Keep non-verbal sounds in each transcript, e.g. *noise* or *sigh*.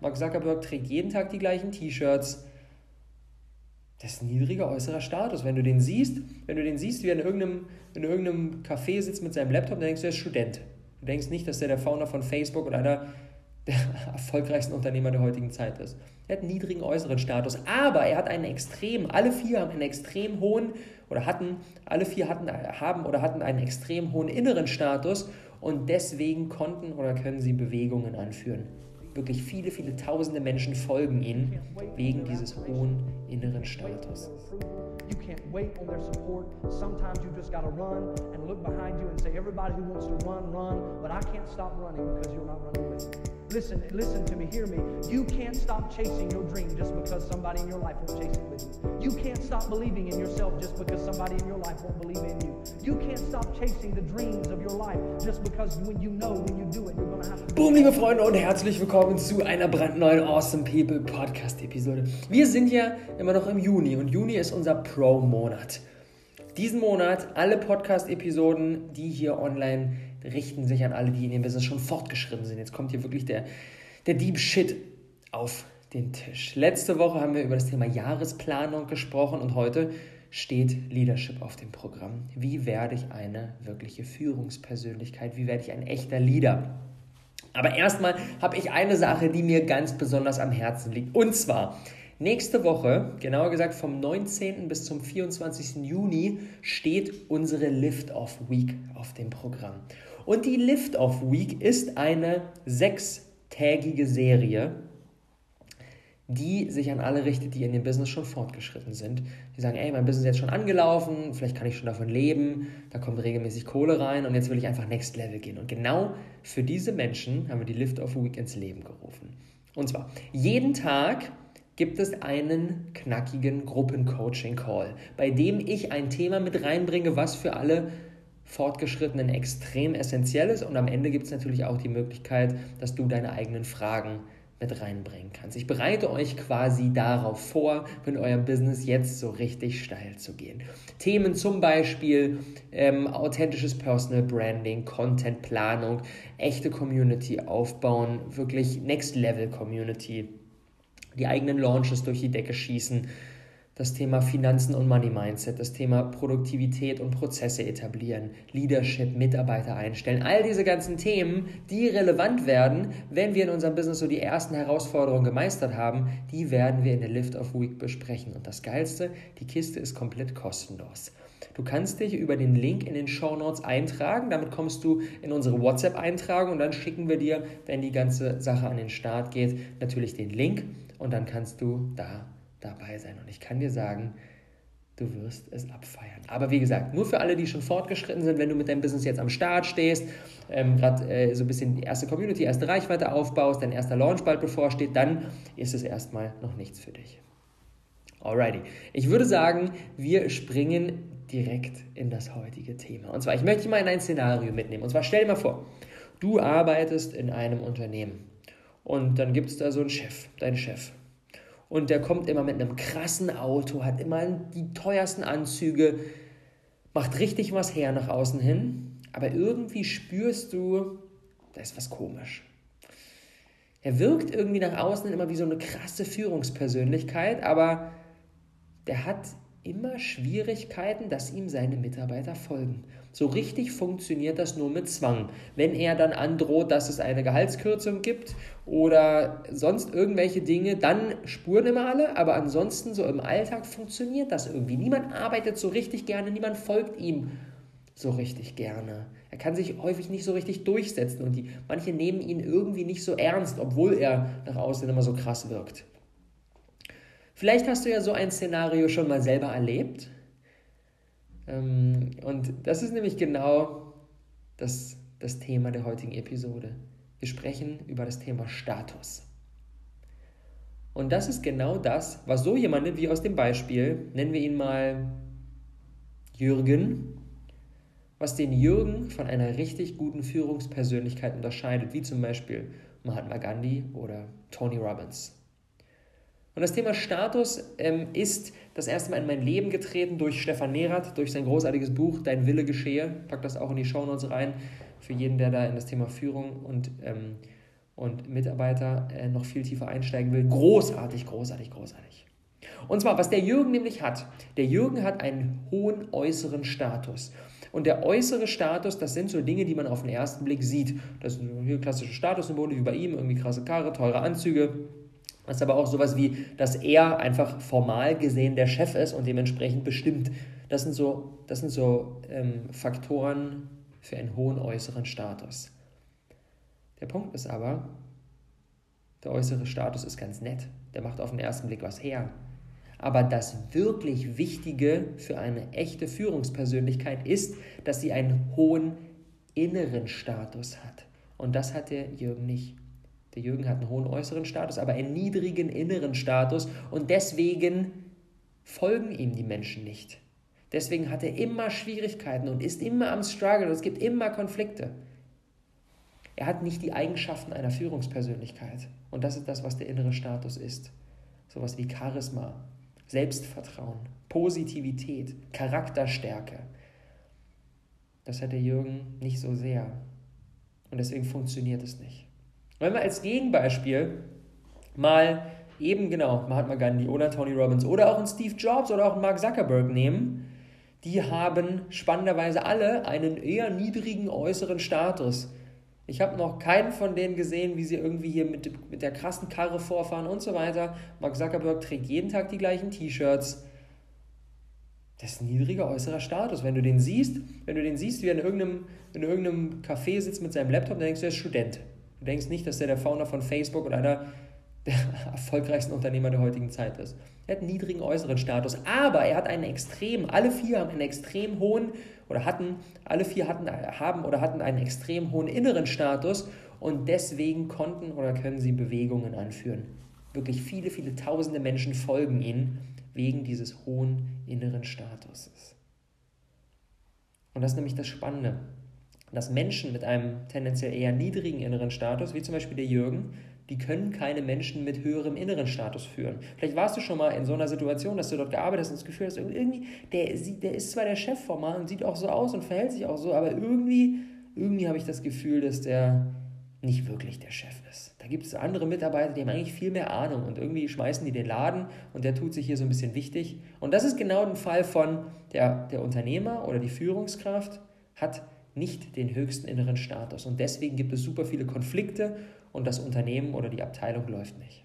Mark Zuckerberg trägt jeden Tag die gleichen T-Shirts. Das ist ein niedriger äußerer Status. Wenn du den siehst, wenn du den siehst, wie er in irgendeinem, in irgendeinem Café sitzt mit seinem Laptop, dann denkst du, er ist Student. Du denkst nicht, dass er der Founder von Facebook oder einer der *laughs* erfolgreichsten Unternehmer der heutigen Zeit ist. Er hat einen niedrigen äußeren Status, aber er hat einen extrem, alle vier haben einen extrem hohen oder hatten, alle vier hatten, haben oder hatten einen extrem hohen inneren Status und deswegen konnten oder können sie Bewegungen anführen. Wirklich viele, viele tausende Menschen folgen ihnen wegen dieses hohen inneren Status. You can't wait on their support. Sometimes you just got to run and look behind you and say, everybody who wants to run, run, but I can't stop running because you're not running with me. Listen, listen to me, hear me. You can't stop chasing your dream just because somebody in your life won't chase it with you. You can't stop believing in yourself just because somebody in your life won't believe in you. You can't stop chasing the dreams of your life just because when you know when you do it, you're to have to. Boom, liebe Freunde und herzlich willkommen zu einer brandneuen Awesome People Podcast Episode. Wir sind ja immer noch im Juni und Juni ist unser Pro-Monat. Diesen Monat alle Podcast-Episoden, die hier online richten sich an alle, die in ihrem Business schon fortgeschritten sind. Jetzt kommt hier wirklich der, der Deep Shit auf den Tisch. Letzte Woche haben wir über das Thema Jahresplanung gesprochen und heute steht Leadership auf dem Programm. Wie werde ich eine wirkliche Führungspersönlichkeit? Wie werde ich ein echter Leader? Aber erstmal habe ich eine Sache, die mir ganz besonders am Herzen liegt. Und zwar, Nächste Woche, genauer gesagt vom 19. bis zum 24. Juni, steht unsere Lift-Off Week auf dem Programm. Und die Lift-Off Week ist eine sechstägige Serie, die sich an alle richtet, die in dem Business schon fortgeschritten sind. Die sagen, ey, mein Business ist jetzt schon angelaufen, vielleicht kann ich schon davon leben, da kommt regelmäßig Kohle rein und jetzt will ich einfach Next Level gehen. Und genau für diese Menschen haben wir die Lift-Off Week ins Leben gerufen. Und zwar jeden Tag gibt es einen knackigen Gruppencoaching-Call, bei dem ich ein Thema mit reinbringe, was für alle Fortgeschrittenen extrem essentiell ist. Und am Ende gibt es natürlich auch die Möglichkeit, dass du deine eigenen Fragen mit reinbringen kannst. Ich bereite euch quasi darauf vor, mit eurem Business jetzt so richtig steil zu gehen. Themen zum Beispiel ähm, authentisches Personal Branding, Content Planung, echte Community aufbauen, wirklich Next Level Community die eigenen Launches durch die Decke schießen, das Thema Finanzen und Money Mindset, das Thema Produktivität und Prozesse etablieren, Leadership, Mitarbeiter einstellen, all diese ganzen Themen, die relevant werden, wenn wir in unserem Business so die ersten Herausforderungen gemeistert haben, die werden wir in der Lift of Week besprechen. Und das Geilste, die Kiste ist komplett kostenlos. Du kannst dich über den Link in den Show Notes eintragen. Damit kommst du in unsere WhatsApp-Eintragung und dann schicken wir dir, wenn die ganze Sache an den Start geht, natürlich den Link und dann kannst du da dabei sein. Und ich kann dir sagen, du wirst es abfeiern. Aber wie gesagt, nur für alle, die schon fortgeschritten sind, wenn du mit deinem Business jetzt am Start stehst, ähm, gerade äh, so ein bisschen die erste Community, erste Reichweite aufbaust, dein erster Launch bald bevorsteht, dann ist es erstmal noch nichts für dich. Alrighty. Ich würde sagen, wir springen direkt in das heutige Thema. Und zwar, ich möchte dich mal in ein Szenario mitnehmen. Und zwar stell dir mal vor, du arbeitest in einem Unternehmen. Und dann gibt es da so einen Chef, deinen Chef. Und der kommt immer mit einem krassen Auto, hat immer die teuersten Anzüge, macht richtig was her nach außen hin. Aber irgendwie spürst du, da ist was komisch. Er wirkt irgendwie nach außen immer wie so eine krasse Führungspersönlichkeit, aber der hat immer Schwierigkeiten, dass ihm seine Mitarbeiter folgen. So richtig funktioniert das nur mit Zwang. Wenn er dann androht, dass es eine Gehaltskürzung gibt oder sonst irgendwelche Dinge, dann spuren immer alle, aber ansonsten so im Alltag funktioniert das irgendwie. Niemand arbeitet so richtig gerne, niemand folgt ihm so richtig gerne. Er kann sich häufig nicht so richtig durchsetzen und die, manche nehmen ihn irgendwie nicht so ernst, obwohl er nach außen immer so krass wirkt. Vielleicht hast du ja so ein Szenario schon mal selber erlebt. Ähm, und das ist nämlich genau das, das Thema der heutigen Episode. Wir sprechen über das Thema Status. Und das ist genau das, was so jemand wie aus dem Beispiel, nennen wir ihn mal Jürgen, was den Jürgen von einer richtig guten Führungspersönlichkeit unterscheidet, wie zum Beispiel Mahatma Gandhi oder Tony Robbins. Und das Thema Status ähm, ist das erste Mal in mein Leben getreten durch Stefan Nerath, durch sein großartiges Buch Dein Wille geschehe. Pack das auch in die Shownotes rein für jeden, der da in das Thema Führung und, ähm, und Mitarbeiter äh, noch viel tiefer einsteigen will. Großartig, großartig, großartig. Und zwar, was der Jürgen nämlich hat. Der Jürgen hat einen hohen äußeren Status. Und der äußere Status, das sind so Dinge, die man auf den ersten Blick sieht. Das sind hier klassische Statussymbole wie bei ihm, irgendwie krasse Karre, teure Anzüge. Das ist aber auch sowas wie, dass er einfach formal gesehen der Chef ist und dementsprechend bestimmt. Das sind so, das sind so ähm, Faktoren für einen hohen äußeren Status. Der Punkt ist aber, der äußere Status ist ganz nett. Der macht auf den ersten Blick was her. Aber das wirklich Wichtige für eine echte Führungspersönlichkeit ist, dass sie einen hohen inneren Status hat. Und das hat der Jürgen nicht. Der Jürgen hat einen hohen äußeren Status, aber einen niedrigen inneren Status und deswegen folgen ihm die Menschen nicht. Deswegen hat er immer Schwierigkeiten und ist immer am Struggle und es gibt immer Konflikte. Er hat nicht die Eigenschaften einer Führungspersönlichkeit. Und das ist das, was der innere Status ist. Sowas wie Charisma, Selbstvertrauen, Positivität, Charakterstärke. Das hat der Jürgen nicht so sehr. Und deswegen funktioniert es nicht. Wenn wir als Gegenbeispiel mal eben genau Mahatma Gandhi oder Tony Robbins oder auch einen Steve Jobs oder auch einen Mark Zuckerberg nehmen, die haben spannenderweise alle einen eher niedrigen äußeren Status. Ich habe noch keinen von denen gesehen, wie sie irgendwie hier mit, mit der krassen Karre vorfahren und so weiter. Mark Zuckerberg trägt jeden Tag die gleichen T-Shirts. Das ist ein niedriger äußerer Status. Wenn du den siehst, wenn du den siehst, wie er in irgendeinem, in irgendeinem Café sitzt mit seinem Laptop, dann denkst du, er ist Student. Du denkst nicht, dass er der Founder von Facebook oder einer der *laughs* erfolgreichsten Unternehmer der heutigen Zeit ist. Er hat einen niedrigen äußeren Status, aber er hat einen extrem, alle vier haben einen extrem hohen oder hatten, alle vier hatten, haben oder hatten einen extrem hohen inneren Status und deswegen konnten oder können sie Bewegungen anführen. Wirklich viele, viele tausende Menschen folgen ihnen wegen dieses hohen inneren Statuses. Und das ist nämlich das Spannende, dass Menschen mit einem tendenziell eher niedrigen inneren Status, wie zum Beispiel der Jürgen, die können keine Menschen mit höherem inneren Status führen. Vielleicht warst du schon mal in so einer Situation, dass du dort gearbeitet hast und das Gefühl hast, irgendwie, der, der ist zwar der Chef formal und sieht auch so aus und verhält sich auch so, aber irgendwie, irgendwie habe ich das Gefühl, dass der nicht wirklich der Chef ist. Da gibt es andere Mitarbeiter, die haben eigentlich viel mehr Ahnung und irgendwie schmeißen die den Laden und der tut sich hier so ein bisschen wichtig. Und das ist genau ein Fall von der, der Unternehmer oder die Führungskraft hat nicht den höchsten inneren Status und deswegen gibt es super viele Konflikte und das Unternehmen oder die Abteilung läuft nicht.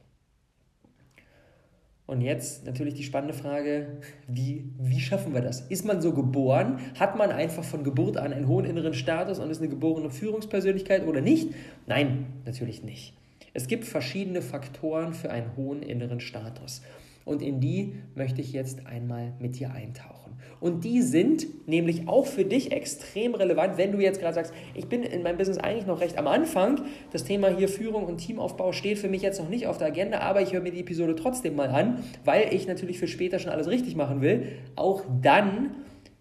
Und jetzt natürlich die spannende Frage, wie, wie schaffen wir das? Ist man so geboren? Hat man einfach von Geburt an einen hohen inneren Status und ist eine geborene Führungspersönlichkeit oder nicht? Nein, natürlich nicht. Es gibt verschiedene Faktoren für einen hohen inneren Status. Und in die möchte ich jetzt einmal mit dir eintauchen. Und die sind nämlich auch für dich extrem relevant, wenn du jetzt gerade sagst, ich bin in meinem Business eigentlich noch recht am Anfang. Das Thema hier Führung und Teamaufbau steht für mich jetzt noch nicht auf der Agenda, aber ich höre mir die Episode trotzdem mal an, weil ich natürlich für später schon alles richtig machen will. Auch dann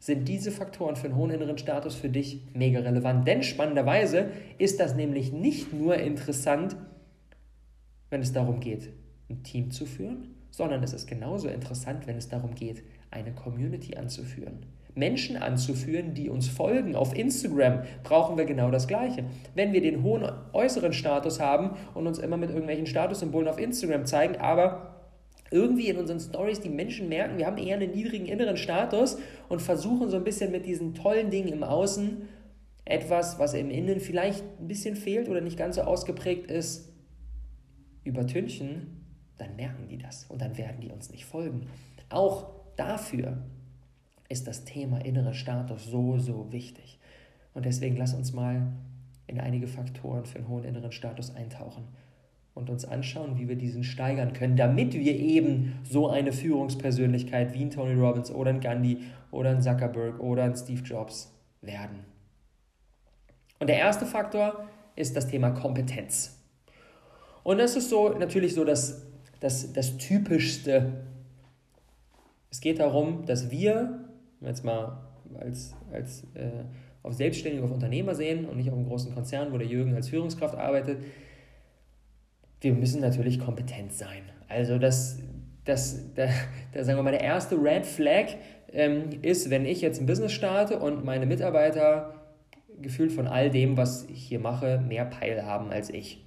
sind diese Faktoren für einen hohen inneren Status für dich mega relevant. Denn spannenderweise ist das nämlich nicht nur interessant, wenn es darum geht, ein Team zu führen, sondern es ist genauso interessant, wenn es darum geht, eine Community anzuführen. Menschen anzuführen, die uns folgen. Auf Instagram brauchen wir genau das Gleiche. Wenn wir den hohen äußeren Status haben und uns immer mit irgendwelchen Statussymbolen auf Instagram zeigen, aber irgendwie in unseren Stories die Menschen merken, wir haben eher einen niedrigen inneren Status und versuchen so ein bisschen mit diesen tollen Dingen im Außen etwas, was im Innen vielleicht ein bisschen fehlt oder nicht ganz so ausgeprägt ist, übertünchen, dann merken die das und dann werden die uns nicht folgen. Auch dafür ist das Thema innerer Status so, so wichtig. Und deswegen lass uns mal in einige Faktoren für einen hohen inneren Status eintauchen und uns anschauen, wie wir diesen steigern können, damit wir eben so eine Führungspersönlichkeit wie ein Tony Robbins oder ein Gandhi oder ein Zuckerberg oder ein Steve Jobs werden. Und der erste Faktor ist das Thema Kompetenz. Und das ist so natürlich so das das, das Typischste. Es geht darum, dass wir, jetzt mal als, als äh, auf Selbstständige, auf Unternehmer sehen und nicht auf einen großen Konzern, wo der Jürgen als Führungskraft arbeitet, wir müssen natürlich kompetent sein. Also das, das, der, der, sagen wir mal, der erste Red Flag ähm, ist, wenn ich jetzt ein Business starte und meine Mitarbeiter gefühlt von all dem, was ich hier mache, mehr Peil haben als ich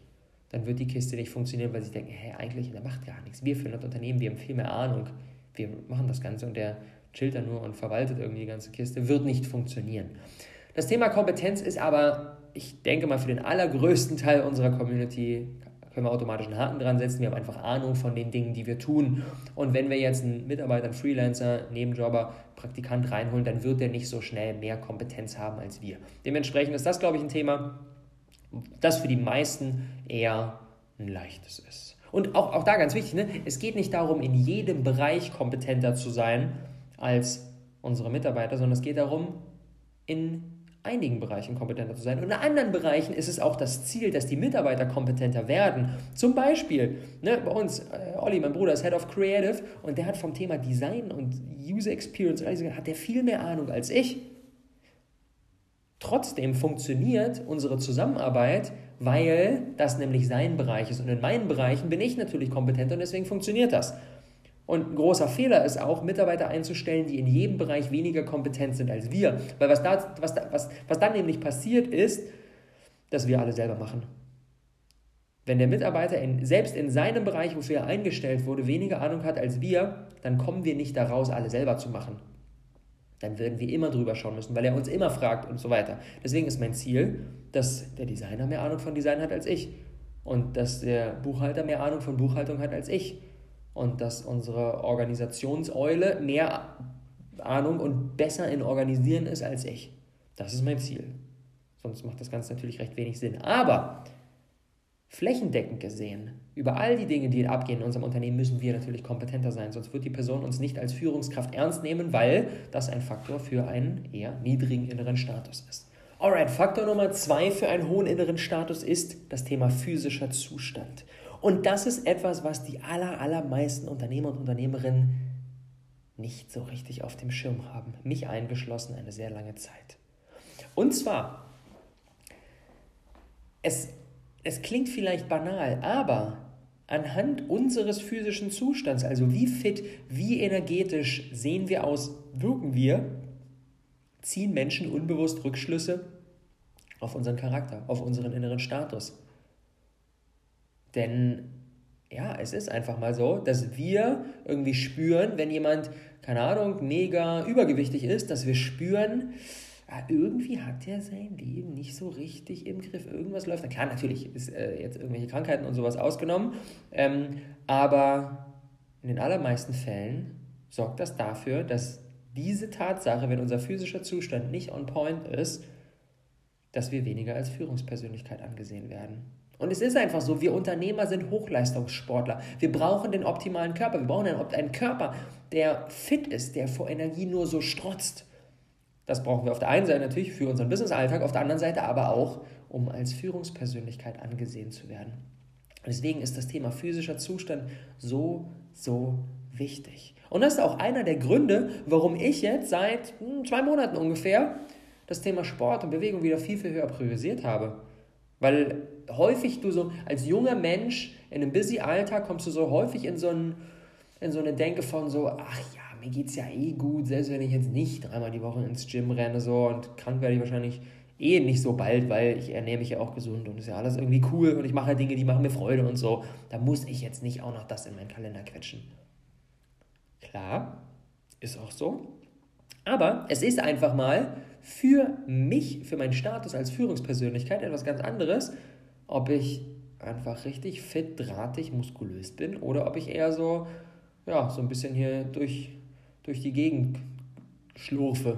dann wird die Kiste nicht funktionieren, weil sie denken, hey, eigentlich, der macht gar nichts. Wir führen das Unternehmen, wir haben viel mehr Ahnung, wir machen das Ganze und der chillt da nur und verwaltet irgendwie die ganze Kiste, wird nicht funktionieren. Das Thema Kompetenz ist aber, ich denke mal, für den allergrößten Teil unserer Community können wir automatisch einen Haken dran setzen. Wir haben einfach Ahnung von den Dingen, die wir tun. Und wenn wir jetzt einen Mitarbeiter, einen Freelancer, Nebenjobber, Praktikant reinholen, dann wird der nicht so schnell mehr Kompetenz haben als wir. Dementsprechend ist das, glaube ich, ein Thema, das für die meisten eher ein leichtes ist. Und auch, auch da ganz wichtig, ne? es geht nicht darum, in jedem Bereich kompetenter zu sein als unsere Mitarbeiter, sondern es geht darum, in einigen Bereichen kompetenter zu sein. Und in anderen Bereichen ist es auch das Ziel, dass die Mitarbeiter kompetenter werden. Zum Beispiel, ne, bei uns, äh, Olli, mein Bruder, ist Head of Creative und der hat vom Thema Design und User Experience, hat der viel mehr Ahnung als ich. Trotzdem funktioniert unsere Zusammenarbeit, weil das nämlich sein Bereich ist. Und in meinen Bereichen bin ich natürlich kompetent und deswegen funktioniert das. Und ein großer Fehler ist auch, Mitarbeiter einzustellen, die in jedem Bereich weniger kompetent sind als wir. Weil was, da, was, da, was, was dann nämlich passiert ist, dass wir alle selber machen. Wenn der Mitarbeiter in, selbst in seinem Bereich, wofür er eingestellt wurde, weniger Ahnung hat als wir, dann kommen wir nicht daraus, alle selber zu machen dann werden wir immer drüber schauen müssen, weil er uns immer fragt und so weiter. Deswegen ist mein Ziel, dass der Designer mehr Ahnung von Design hat als ich und dass der Buchhalter mehr Ahnung von Buchhaltung hat als ich und dass unsere Organisationseule mehr Ahnung und besser in Organisieren ist als ich. Das ist mein Ziel. Sonst macht das Ganze natürlich recht wenig Sinn. Aber Flächendeckend gesehen, über all die Dinge, die abgehen in unserem Unternehmen, müssen wir natürlich kompetenter sein, sonst wird die Person uns nicht als Führungskraft ernst nehmen, weil das ein Faktor für einen eher niedrigen inneren Status ist. Alright, Faktor Nummer zwei für einen hohen inneren Status ist das Thema physischer Zustand. Und das ist etwas, was die aller, allermeisten Unternehmer und Unternehmerinnen nicht so richtig auf dem Schirm haben. Mich eingeschlossen eine sehr lange Zeit. Und zwar, es es klingt vielleicht banal, aber anhand unseres physischen Zustands, also wie fit, wie energetisch sehen wir aus, wirken wir, ziehen Menschen unbewusst Rückschlüsse auf unseren Charakter, auf unseren inneren Status. Denn ja, es ist einfach mal so, dass wir irgendwie spüren, wenn jemand, keine Ahnung, mega übergewichtig ist, dass wir spüren, irgendwie hat er sein Leben nicht so richtig im Griff. Irgendwas läuft. Na klar, natürlich ist äh, jetzt irgendwelche Krankheiten und sowas ausgenommen, ähm, aber in den allermeisten Fällen sorgt das dafür, dass diese Tatsache, wenn unser physischer Zustand nicht on point ist, dass wir weniger als Führungspersönlichkeit angesehen werden. Und es ist einfach so, wir Unternehmer sind Hochleistungssportler. Wir brauchen den optimalen Körper. Wir brauchen einen, einen Körper, der fit ist, der vor Energie nur so strotzt. Das brauchen wir auf der einen Seite natürlich für unseren Business-Alltag, auf der anderen Seite aber auch, um als Führungspersönlichkeit angesehen zu werden. deswegen ist das Thema physischer Zustand so, so wichtig. Und das ist auch einer der Gründe, warum ich jetzt seit hm, zwei Monaten ungefähr das Thema Sport und Bewegung wieder viel, viel höher priorisiert habe. Weil häufig du so als junger Mensch in einem busy Alltag kommst du so häufig in so, ein, in so eine Denke von so, ach ja, mir geht es ja eh gut, selbst wenn ich jetzt nicht dreimal die Woche ins Gym renne so und krank werde ich wahrscheinlich eh nicht so bald, weil ich ernähre mich ja auch gesund und ist ja alles irgendwie cool und ich mache Dinge, die machen mir Freude und so. Da muss ich jetzt nicht auch noch das in meinen Kalender quetschen. Klar, ist auch so. Aber es ist einfach mal für mich, für meinen Status als Führungspersönlichkeit etwas ganz anderes, ob ich einfach richtig fit, drahtig, muskulös bin oder ob ich eher so, ja, so ein bisschen hier durch durch die Gegend schlurfe.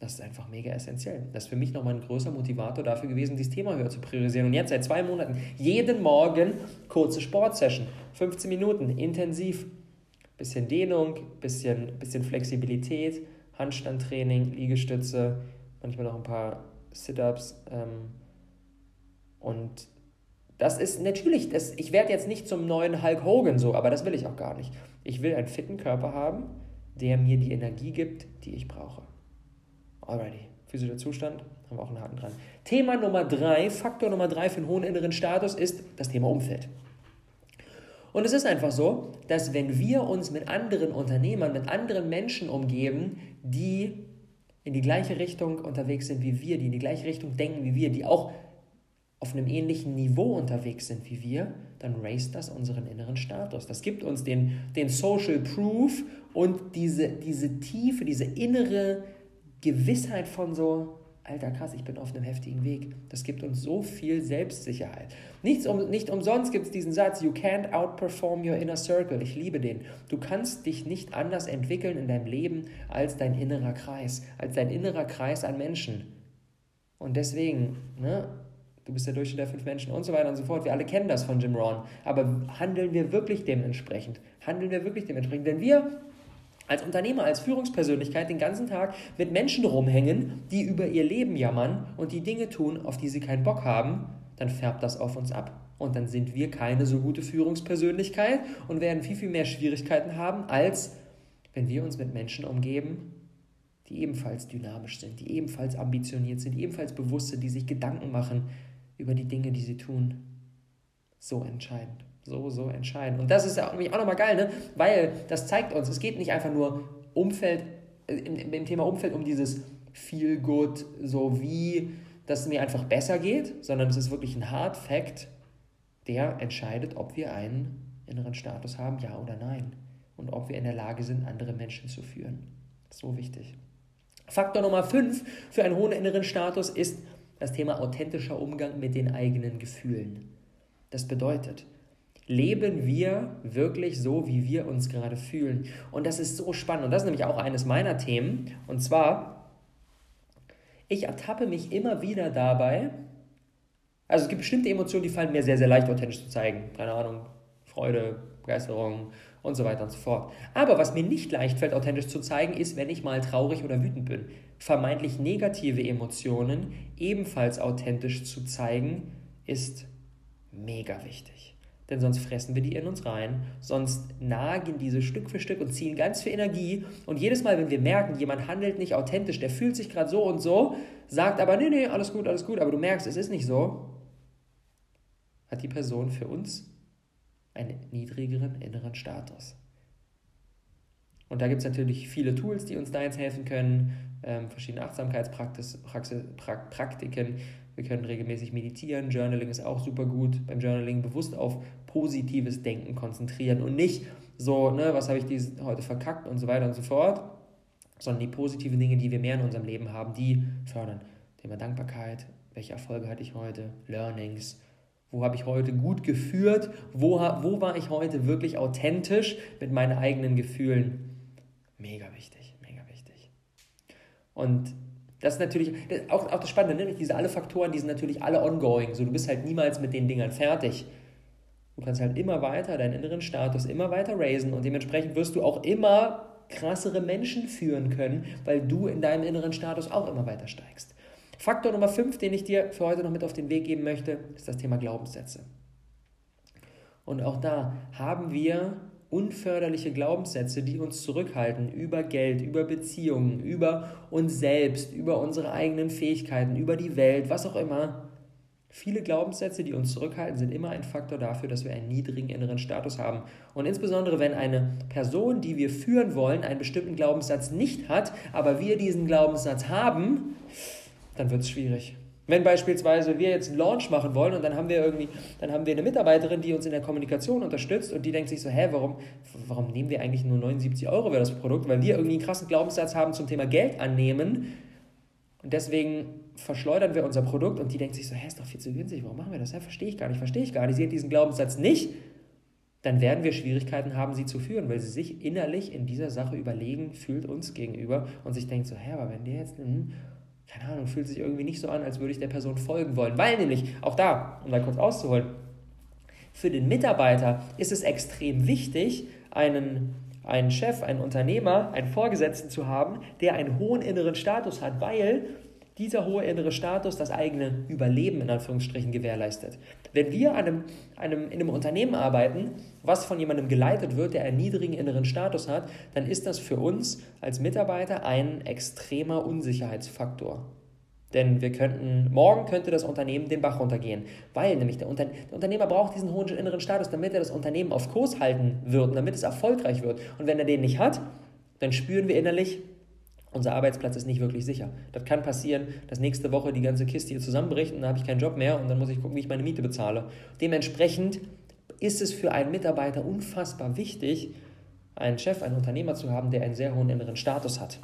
Das ist einfach mega essentiell. Das ist für mich nochmal ein größer Motivator dafür gewesen, dieses Thema höher zu priorisieren. Und jetzt seit zwei Monaten, jeden Morgen kurze Sportsession, 15 Minuten, intensiv. Bisschen Dehnung, bisschen, bisschen Flexibilität, Handstandtraining, Liegestütze, manchmal noch ein paar Sit-Ups. Ähm, und das ist natürlich, das, ich werde jetzt nicht zum neuen Hulk Hogan so, aber das will ich auch gar nicht. Ich will einen fitten Körper haben, der mir die Energie gibt, die ich brauche. Alrighty, physischer Zustand, haben wir auch einen Haken dran. Thema Nummer drei, Faktor Nummer drei für einen hohen inneren Status ist das Thema Umfeld. Und es ist einfach so, dass wenn wir uns mit anderen Unternehmern, mit anderen Menschen umgeben, die in die gleiche Richtung unterwegs sind wie wir, die in die gleiche Richtung denken wie wir, die auch auf einem ähnlichen Niveau unterwegs sind wie wir, dann raised das unseren inneren Status. Das gibt uns den, den Social Proof und diese, diese Tiefe, diese innere Gewissheit von so, alter krass, ich bin auf einem heftigen Weg. Das gibt uns so viel Selbstsicherheit. Nichts um, nicht umsonst gibt es diesen Satz, you can't outperform your inner circle. Ich liebe den. Du kannst dich nicht anders entwickeln in deinem Leben als dein innerer Kreis, als dein innerer Kreis an Menschen. Und deswegen, ne, du bist der Durchschnitt der fünf Menschen und so weiter und so fort. Wir alle kennen das von Jim Rohn. Aber handeln wir wirklich dementsprechend? Handeln wir wirklich dementsprechend? Wenn wir als Unternehmer, als Führungspersönlichkeit den ganzen Tag mit Menschen rumhängen, die über ihr Leben jammern und die Dinge tun, auf die sie keinen Bock haben, dann färbt das auf uns ab. Und dann sind wir keine so gute Führungspersönlichkeit und werden viel, viel mehr Schwierigkeiten haben, als wenn wir uns mit Menschen umgeben, die ebenfalls dynamisch sind, die ebenfalls ambitioniert sind, die ebenfalls bewusst sind, die sich Gedanken machen über die Dinge, die sie tun. So entscheidend. So, so entscheidend. Und das ist ja auch nochmal geil, ne? weil das zeigt uns, es geht nicht einfach nur Umfeld, äh, im, im Thema Umfeld um dieses Feel Good, so wie dass es mir einfach besser geht, sondern es ist wirklich ein Hard Fact, der entscheidet, ob wir einen inneren Status haben, ja oder nein. Und ob wir in der Lage sind, andere Menschen zu führen. So wichtig. Faktor Nummer 5 für einen hohen inneren Status ist das Thema authentischer Umgang mit den eigenen Gefühlen. Das bedeutet, leben wir wirklich so, wie wir uns gerade fühlen? Und das ist so spannend. Und das ist nämlich auch eines meiner Themen. Und zwar, ich ertappe mich immer wieder dabei, also es gibt bestimmte Emotionen, die fallen mir sehr, sehr leicht authentisch zu zeigen. Keine Ahnung, Freude, Begeisterung und so weiter und so fort. Aber was mir nicht leicht fällt, authentisch zu zeigen, ist, wenn ich mal traurig oder wütend bin. Vermeintlich negative Emotionen ebenfalls authentisch zu zeigen, ist mega wichtig. Denn sonst fressen wir die in uns rein, sonst nagen diese Stück für Stück und ziehen ganz viel Energie. Und jedes Mal, wenn wir merken, jemand handelt nicht authentisch, der fühlt sich gerade so und so, sagt aber, nee, nee, alles gut, alles gut, aber du merkst, es ist nicht so, hat die Person für uns einen niedrigeren inneren Status. Und da gibt es natürlich viele Tools, die uns da jetzt helfen können, ähm, verschiedene Achtsamkeitspraktiken. Wir können regelmäßig meditieren. Journaling ist auch super gut. Beim Journaling bewusst auf positives Denken konzentrieren und nicht so, ne, was habe ich dies, heute verkackt und so weiter und so fort, sondern die positiven Dinge, die wir mehr in unserem Leben haben, die fördern. Thema Dankbarkeit, welche Erfolge hatte ich heute, Learnings, wo habe ich heute gut geführt? Wo, wo war ich heute wirklich authentisch mit meinen eigenen Gefühlen? Mega wichtig, mega wichtig. Und das ist natürlich das auch, auch das Spannende, ne? diese alle Faktoren, die sind natürlich alle ongoing. So, du bist halt niemals mit den Dingern fertig. Du kannst halt immer weiter deinen inneren Status immer weiter raisen und dementsprechend wirst du auch immer krassere Menschen führen können, weil du in deinem inneren Status auch immer weiter steigst. Faktor Nummer 5, den ich dir für heute noch mit auf den Weg geben möchte, ist das Thema Glaubenssätze. Und auch da haben wir unförderliche Glaubenssätze, die uns zurückhalten über Geld, über Beziehungen, über uns selbst, über unsere eigenen Fähigkeiten, über die Welt, was auch immer. Viele Glaubenssätze, die uns zurückhalten, sind immer ein Faktor dafür, dass wir einen niedrigen inneren Status haben. Und insbesondere, wenn eine Person, die wir führen wollen, einen bestimmten Glaubenssatz nicht hat, aber wir diesen Glaubenssatz haben, dann wird es schwierig. Wenn beispielsweise wir jetzt einen Launch machen wollen und dann haben wir irgendwie, dann haben wir eine Mitarbeiterin, die uns in der Kommunikation unterstützt und die denkt sich so, hä, warum, warum nehmen wir eigentlich nur 79 Euro für das Produkt? Weil wir irgendwie einen krassen Glaubenssatz haben zum Thema Geld annehmen und deswegen verschleudern wir unser Produkt und die denkt sich so, hä, ist doch viel zu günstig, warum machen wir das? Ja, verstehe ich gar nicht, verstehe ich gar nicht. Sie hat diesen Glaubenssatz nicht, dann werden wir Schwierigkeiten haben, sie zu führen, weil sie sich innerlich in dieser Sache überlegen fühlt uns gegenüber und sich denkt so, hä, aber wenn der jetzt, hm, keine Ahnung, fühlt sich irgendwie nicht so an, als würde ich der Person folgen wollen. Weil nämlich, auch da, um da kurz auszuholen, für den Mitarbeiter ist es extrem wichtig, einen, einen Chef, einen Unternehmer, einen Vorgesetzten zu haben, der einen hohen inneren Status hat, weil dieser hohe innere Status das eigene Überleben in Anführungsstrichen gewährleistet. Wenn wir einem, einem, in einem Unternehmen arbeiten, was von jemandem geleitet wird, der einen niedrigen inneren Status hat, dann ist das für uns als Mitarbeiter ein extremer Unsicherheitsfaktor. Denn wir könnten, morgen könnte das Unternehmen den Bach runtergehen, weil nämlich der, Unter, der Unternehmer braucht diesen hohen inneren Status, damit er das Unternehmen auf Kurs halten wird, damit es erfolgreich wird. Und wenn er den nicht hat, dann spüren wir innerlich, unser Arbeitsplatz ist nicht wirklich sicher. Das kann passieren, dass nächste Woche die ganze Kiste hier zusammenbricht und dann habe ich keinen Job mehr und dann muss ich gucken, wie ich meine Miete bezahle. Dementsprechend ist es für einen Mitarbeiter unfassbar wichtig, einen Chef, einen Unternehmer zu haben, der einen sehr hohen inneren Status hat.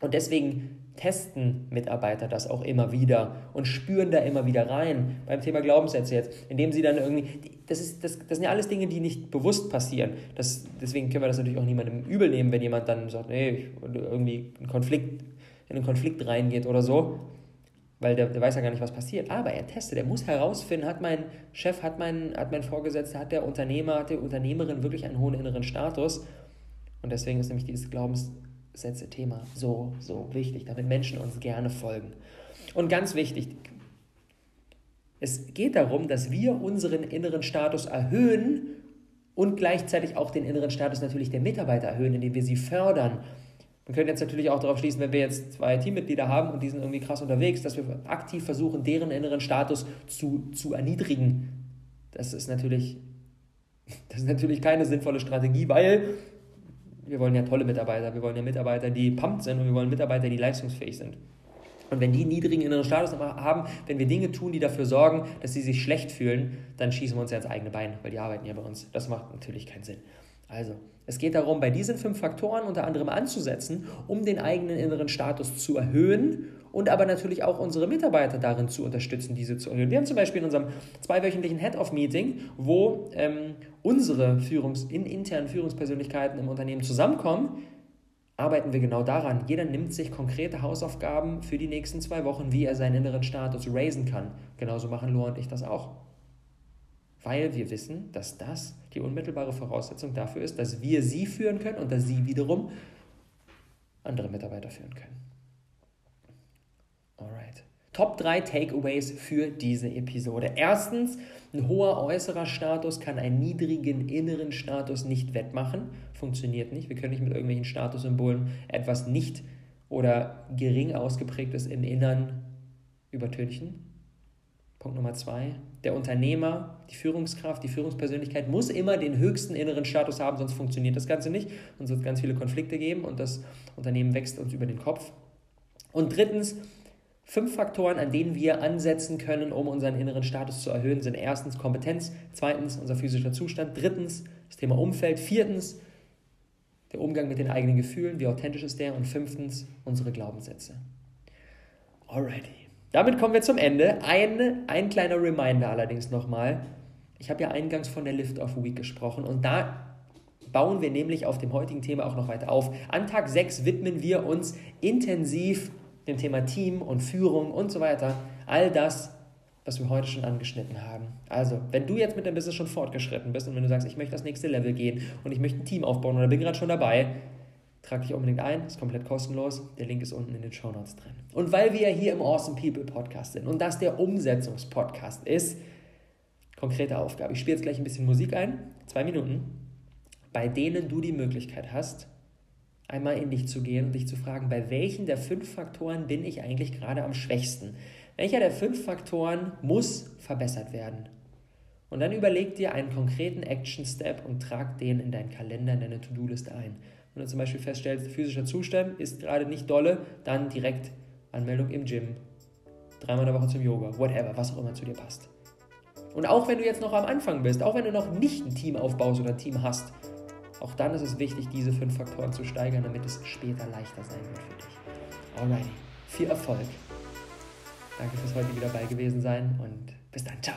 Und deswegen testen Mitarbeiter das auch immer wieder und spüren da immer wieder rein beim Thema Glaubenssätze jetzt, indem sie dann irgendwie, das, ist, das, das sind ja alles Dinge, die nicht bewusst passieren. Das, deswegen können wir das natürlich auch niemandem übel nehmen, wenn jemand dann sagt, nee, irgendwie einen Konflikt, in einen Konflikt reingeht oder so, weil der, der weiß ja gar nicht, was passiert. Aber er testet, er muss herausfinden, hat mein Chef, hat mein, hat mein Vorgesetzter, hat der Unternehmer, hat die Unternehmerin wirklich einen hohen inneren Status. Und deswegen ist nämlich dieses Glaubenssätze-Thema so, so wichtig, damit Menschen uns gerne folgen. Und ganz wichtig, es geht darum, dass wir unseren inneren Status erhöhen und gleichzeitig auch den inneren Status natürlich der Mitarbeiter erhöhen, indem wir sie fördern wir können jetzt natürlich auch darauf schließen, wenn wir jetzt zwei Teammitglieder haben und die sind irgendwie krass unterwegs, dass wir aktiv versuchen, deren inneren Status zu, zu erniedrigen. Das ist natürlich, *laughs* das ist natürlich keine sinnvolle Strategie, weil wir wollen ja tolle Mitarbeiter, wir wollen ja Mitarbeiter, die pumped sind und wir wollen Mitarbeiter, die leistungsfähig sind. Und wenn die einen niedrigen inneren Status haben, wenn wir Dinge tun, die dafür sorgen, dass sie sich schlecht fühlen, dann schießen wir uns ja ins eigene Bein, weil die arbeiten ja bei uns. Das macht natürlich keinen Sinn. Also, es geht darum, bei diesen fünf Faktoren unter anderem anzusetzen, um den eigenen inneren Status zu erhöhen und aber natürlich auch unsere Mitarbeiter darin zu unterstützen, diese zu erhöhen. Wir haben zum Beispiel in unserem zweiwöchentlichen Head-Off-Meeting, wo ähm, unsere Führungs in internen Führungspersönlichkeiten im Unternehmen zusammenkommen, arbeiten wir genau daran. Jeder nimmt sich konkrete Hausaufgaben für die nächsten zwei Wochen, wie er seinen inneren Status raisen kann. Genauso machen Loa und ich das auch weil wir wissen, dass das die unmittelbare Voraussetzung dafür ist, dass wir sie führen können und dass sie wiederum andere Mitarbeiter führen können. Alright. Top 3 Takeaways für diese Episode. Erstens, ein hoher äußerer Status kann einen niedrigen inneren Status nicht wettmachen. Funktioniert nicht. Wir können nicht mit irgendwelchen Statussymbolen etwas nicht oder gering ausgeprägtes im Innern übertünchen. Punkt Nummer zwei, der Unternehmer, die Führungskraft, die Führungspersönlichkeit muss immer den höchsten inneren Status haben, sonst funktioniert das Ganze nicht und es wird ganz viele Konflikte geben und das Unternehmen wächst uns über den Kopf. Und drittens, fünf Faktoren, an denen wir ansetzen können, um unseren inneren Status zu erhöhen, sind erstens Kompetenz, zweitens unser physischer Zustand, drittens das Thema Umfeld, viertens der Umgang mit den eigenen Gefühlen, wie authentisch ist der und fünftens unsere Glaubenssätze. Alrighty. Damit kommen wir zum Ende. Ein, ein kleiner Reminder allerdings nochmal. Ich habe ja eingangs von der Lift of Week gesprochen und da bauen wir nämlich auf dem heutigen Thema auch noch weiter auf. An Tag 6 widmen wir uns intensiv dem Thema Team und Führung und so weiter. All das, was wir heute schon angeschnitten haben. Also, wenn du jetzt mit dem Business schon fortgeschritten bist und wenn du sagst, ich möchte das nächste Level gehen und ich möchte ein Team aufbauen oder bin gerade schon dabei, Trag dich unbedingt ein, ist komplett kostenlos. Der Link ist unten in den Show Notes drin. Und weil wir hier im Awesome People Podcast sind und das der Umsetzungspodcast ist, konkrete Aufgabe. Ich spiele jetzt gleich ein bisschen Musik ein, zwei Minuten, bei denen du die Möglichkeit hast, einmal in dich zu gehen und dich zu fragen, bei welchen der fünf Faktoren bin ich eigentlich gerade am schwächsten? Welcher der fünf Faktoren muss verbessert werden? Und dann überleg dir einen konkreten Action Step und trag den in deinen Kalender, in deine To-Do-Liste ein. Wenn du zum Beispiel feststellst, physischer Zustand ist gerade nicht dolle, dann direkt Anmeldung im Gym, dreimal in der Woche zum Yoga, whatever, was auch immer zu dir passt. Und auch wenn du jetzt noch am Anfang bist, auch wenn du noch nicht ein Team aufbaust oder ein Team hast, auch dann ist es wichtig, diese fünf Faktoren zu steigern, damit es später leichter sein wird für dich. Alright, viel Erfolg. Danke fürs heute wieder dabei gewesen sein und bis dann. Ciao.